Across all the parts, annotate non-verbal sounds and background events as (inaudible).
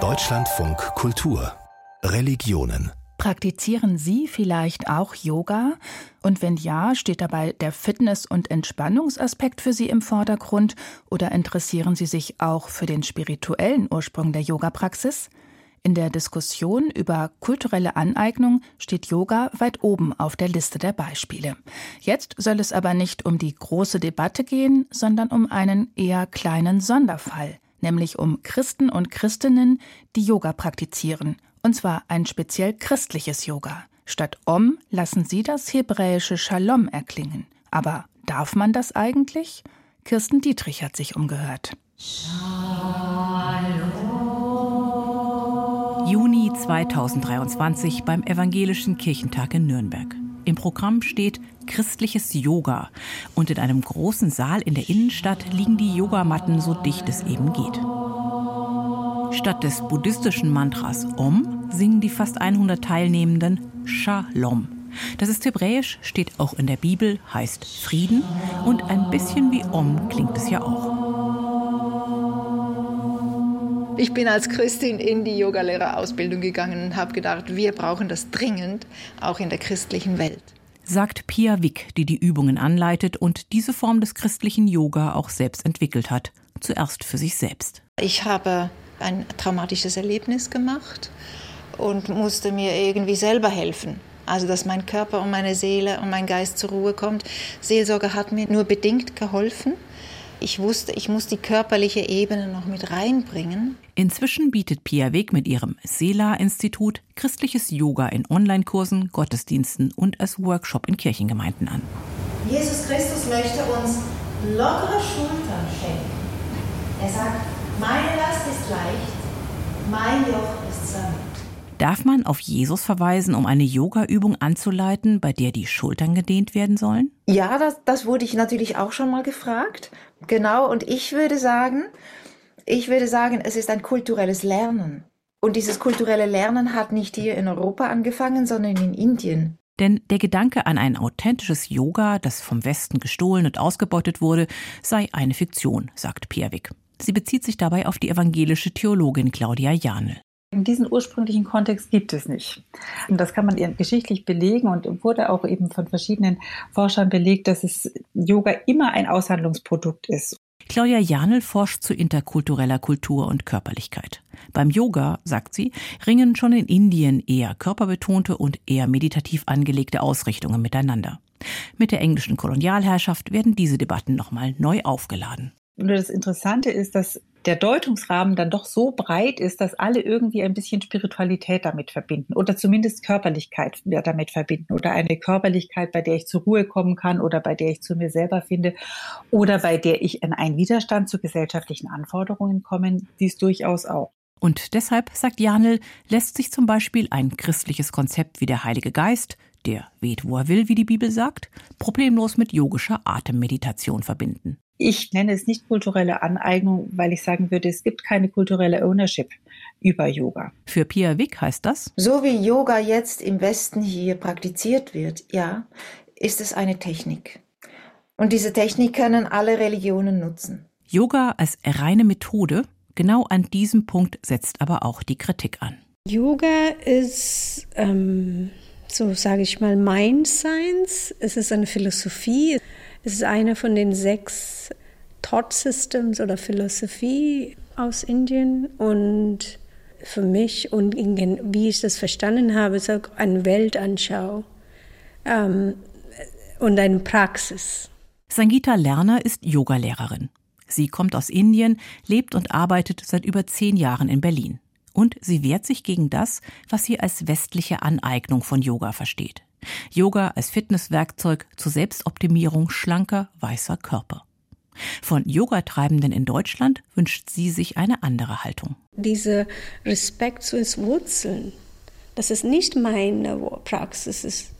Deutschlandfunk Kultur Religionen Praktizieren Sie vielleicht auch Yoga? Und wenn ja, steht dabei der Fitness- und Entspannungsaspekt für Sie im Vordergrund oder interessieren Sie sich auch für den spirituellen Ursprung der Yoga-Praxis? In der Diskussion über kulturelle Aneignung steht Yoga weit oben auf der Liste der Beispiele. Jetzt soll es aber nicht um die große Debatte gehen, sondern um einen eher kleinen Sonderfall, nämlich um Christen und Christinnen, die Yoga praktizieren und zwar ein speziell christliches Yoga. Statt Om lassen sie das hebräische Shalom erklingen. Aber darf man das eigentlich? Kirsten Dietrich hat sich umgehört. Juni 2023 beim Evangelischen Kirchentag in Nürnberg. Im Programm steht christliches Yoga und in einem großen Saal in der Innenstadt liegen die Yogamatten so dicht es eben geht. Statt des buddhistischen Mantras Om singen die fast 100 Teilnehmenden Shalom. Das ist hebräisch, steht auch in der Bibel, heißt Frieden und ein bisschen wie Om klingt es ja auch. Ich bin als Christin in die Yogalehrerausbildung gegangen und habe gedacht, wir brauchen das dringend, auch in der christlichen Welt. Sagt Pia Wick, die die Übungen anleitet und diese Form des christlichen Yoga auch selbst entwickelt hat. Zuerst für sich selbst. Ich habe ein traumatisches Erlebnis gemacht und musste mir irgendwie selber helfen. Also, dass mein Körper und meine Seele und mein Geist zur Ruhe kommt. Seelsorge hat mir nur bedingt geholfen. Ich wusste, ich muss die körperliche Ebene noch mit reinbringen. Inzwischen bietet Pia Weg mit ihrem Sela-Institut christliches Yoga in Online-Kursen, Gottesdiensten und als Workshop in Kirchengemeinden an. Jesus Christus möchte uns lockere Schultern schenken. Er sagt, meine Last ist leicht, mein Joch ist sanft. Darf man auf Jesus verweisen, um eine Yoga-Übung anzuleiten, bei der die Schultern gedehnt werden sollen? Ja, das, das wurde ich natürlich auch schon mal gefragt. Genau, und ich würde sagen, ich würde sagen, es ist ein kulturelles Lernen. Und dieses kulturelle Lernen hat nicht hier in Europa angefangen, sondern in Indien. Denn der Gedanke an ein authentisches Yoga, das vom Westen gestohlen und ausgebeutet wurde, sei eine Fiktion, sagt Pierwick. Sie bezieht sich dabei auf die evangelische Theologin Claudia Janel. Diesen ursprünglichen Kontext gibt es nicht. Und das kann man geschichtlich belegen und wurde auch eben von verschiedenen Forschern belegt, dass es Yoga immer ein Aushandlungsprodukt ist. Claudia Janel forscht zu interkultureller Kultur und Körperlichkeit. Beim Yoga, sagt sie, ringen schon in Indien eher körperbetonte und eher meditativ angelegte Ausrichtungen miteinander. Mit der englischen Kolonialherrschaft werden diese Debatten nochmal neu aufgeladen. Nur das Interessante ist, dass der Deutungsrahmen dann doch so breit ist, dass alle irgendwie ein bisschen Spiritualität damit verbinden oder zumindest Körperlichkeit damit verbinden oder eine Körperlichkeit, bei der ich zur Ruhe kommen kann oder bei der ich zu mir selber finde oder bei der ich in einen Widerstand zu gesellschaftlichen Anforderungen komme, dies durchaus auch. Und deshalb, sagt Janel, lässt sich zum Beispiel ein christliches Konzept wie der Heilige Geist, der weht, wo er will, wie die Bibel sagt, problemlos mit yogischer Atemmeditation verbinden. Ich nenne es nicht kulturelle Aneignung, weil ich sagen würde, es gibt keine kulturelle Ownership über Yoga. Für Pia Wick heißt das? So wie Yoga jetzt im Westen hier praktiziert wird, ja, ist es eine Technik. Und diese Technik können alle Religionen nutzen. Yoga als reine Methode, genau an diesem Punkt setzt aber auch die Kritik an. Yoga ist, ähm, so sage ich mal, Mind Science. Es ist eine Philosophie. Es ist eine von den sechs Thought Systems oder Philosophie aus Indien und für mich und wie ich das verstanden habe, ist auch eine Weltanschau ähm, und eine Praxis. Sangita Lerner ist Yogalehrerin. Sie kommt aus Indien, lebt und arbeitet seit über zehn Jahren in Berlin. Und sie wehrt sich gegen das, was sie als westliche Aneignung von Yoga versteht. Yoga als Fitnesswerkzeug zur Selbstoptimierung schlanker, weißer Körper. Von Yogatreibenden in Deutschland wünscht sie sich eine andere Haltung. Dieser Respekt zu ins Wurzeln, das ist nicht meine Praxis,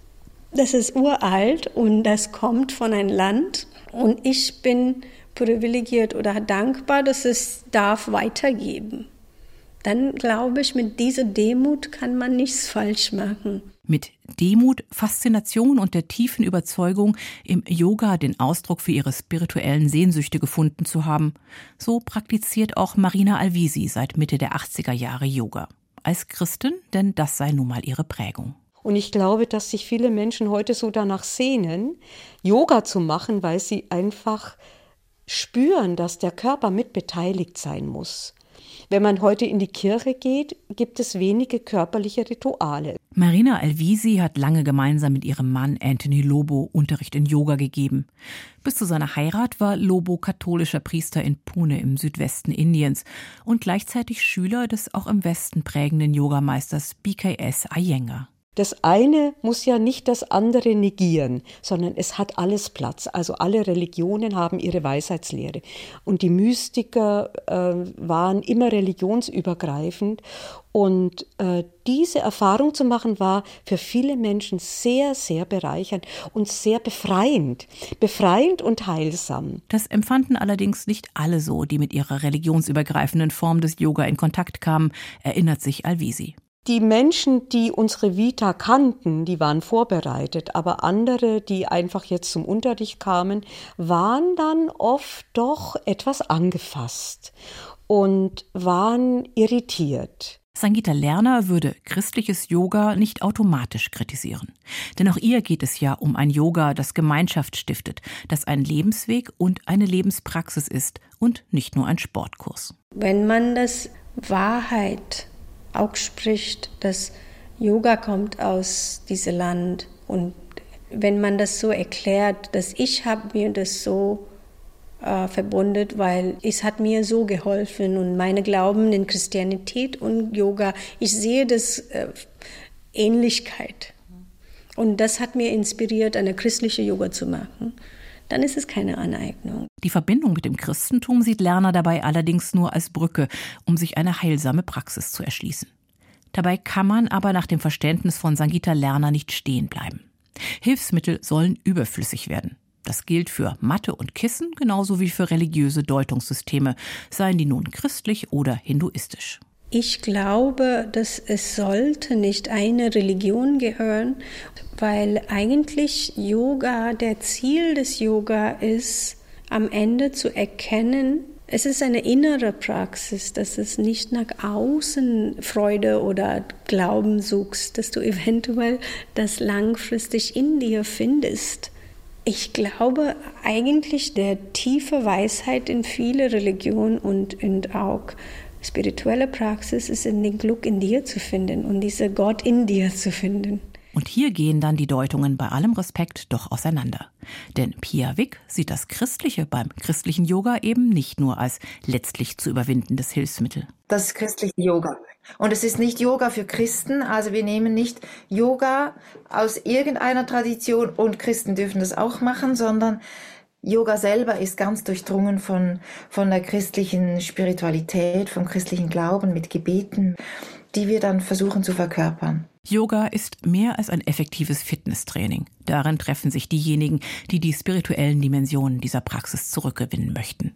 das ist uralt und das kommt von einem Land und ich bin privilegiert oder dankbar, dass es darf weitergeben. Dann glaube ich, mit dieser Demut kann man nichts falsch machen. Mit Demut, Faszination und der tiefen Überzeugung, im Yoga den Ausdruck für ihre spirituellen Sehnsüchte gefunden zu haben. So praktiziert auch Marina Alvisi seit Mitte der 80er Jahre Yoga. Als Christin, denn das sei nun mal ihre Prägung. Und ich glaube, dass sich viele Menschen heute so danach sehnen, Yoga zu machen, weil sie einfach spüren, dass der Körper mitbeteiligt sein muss. Wenn man heute in die Kirche geht, gibt es wenige körperliche Rituale. Marina Alvisi hat lange gemeinsam mit ihrem Mann Anthony Lobo Unterricht in Yoga gegeben. Bis zu seiner Heirat war Lobo katholischer Priester in Pune im Südwesten Indiens und gleichzeitig Schüler des auch im Westen prägenden Yogameisters BKS Iyengar. Das eine muss ja nicht das andere negieren, sondern es hat alles Platz. Also alle Religionen haben ihre Weisheitslehre. Und die Mystiker äh, waren immer religionsübergreifend. Und äh, diese Erfahrung zu machen, war für viele Menschen sehr, sehr bereichernd und sehr befreiend. Befreiend und heilsam. Das empfanden allerdings nicht alle so, die mit ihrer religionsübergreifenden Form des Yoga in Kontakt kamen, erinnert sich Alvisi. Die Menschen, die unsere Vita kannten, die waren vorbereitet, aber andere, die einfach jetzt zum Unterricht kamen, waren dann oft doch etwas angefasst und waren irritiert. Sangita Lerner würde christliches Yoga nicht automatisch kritisieren. Denn auch ihr geht es ja um ein Yoga, das Gemeinschaft stiftet, das ein Lebensweg und eine Lebenspraxis ist und nicht nur ein Sportkurs. Wenn man das Wahrheit auch spricht, dass Yoga kommt aus diesem Land und wenn man das so erklärt, dass ich habe mir das so äh, verbunden, weil es hat mir so geholfen und meine Glauben in Christianität und Yoga, ich sehe das äh, Ähnlichkeit. Und das hat mir inspiriert, eine christliche Yoga zu machen. Dann ist es keine Aneignung. Die Verbindung mit dem Christentum sieht Lerner dabei allerdings nur als Brücke, um sich eine heilsame Praxis zu erschließen. Dabei kann man aber nach dem Verständnis von Sangita Lerner nicht stehen bleiben. Hilfsmittel sollen überflüssig werden. Das gilt für Matte und Kissen genauso wie für religiöse Deutungssysteme, seien die nun christlich oder hinduistisch. Ich glaube, dass es sollte nicht eine Religion gehören, weil eigentlich Yoga, der Ziel des Yoga ist, am Ende zu erkennen, es ist eine innere Praxis, dass es nicht nach außen Freude oder Glauben suchst, dass du (laughs) eventuell das langfristig in dir findest. Ich glaube eigentlich der tiefe Weisheit in viele Religionen und, und auch spirituelle Praxis ist in den Glück in dir zu finden und diese Gott in dir zu finden. Und hier gehen dann die Deutungen bei allem Respekt doch auseinander. Denn Pia Wick sieht das Christliche beim christlichen Yoga eben nicht nur als letztlich zu überwindendes Hilfsmittel. Das ist christliche Yoga. Und es ist nicht Yoga für Christen, also wir nehmen nicht Yoga aus irgendeiner Tradition und Christen dürfen das auch machen, sondern Yoga selber ist ganz durchdrungen von, von der christlichen Spiritualität, vom christlichen Glauben mit Gebeten, die wir dann versuchen zu verkörpern. Yoga ist mehr als ein effektives Fitnesstraining. Darin treffen sich diejenigen, die die spirituellen Dimensionen dieser Praxis zurückgewinnen möchten.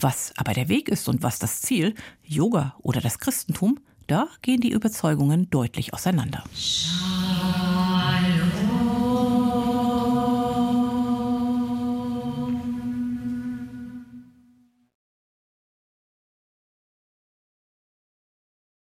Was aber der Weg ist und was das Ziel, Yoga oder das Christentum, da gehen die Überzeugungen deutlich auseinander. Schau.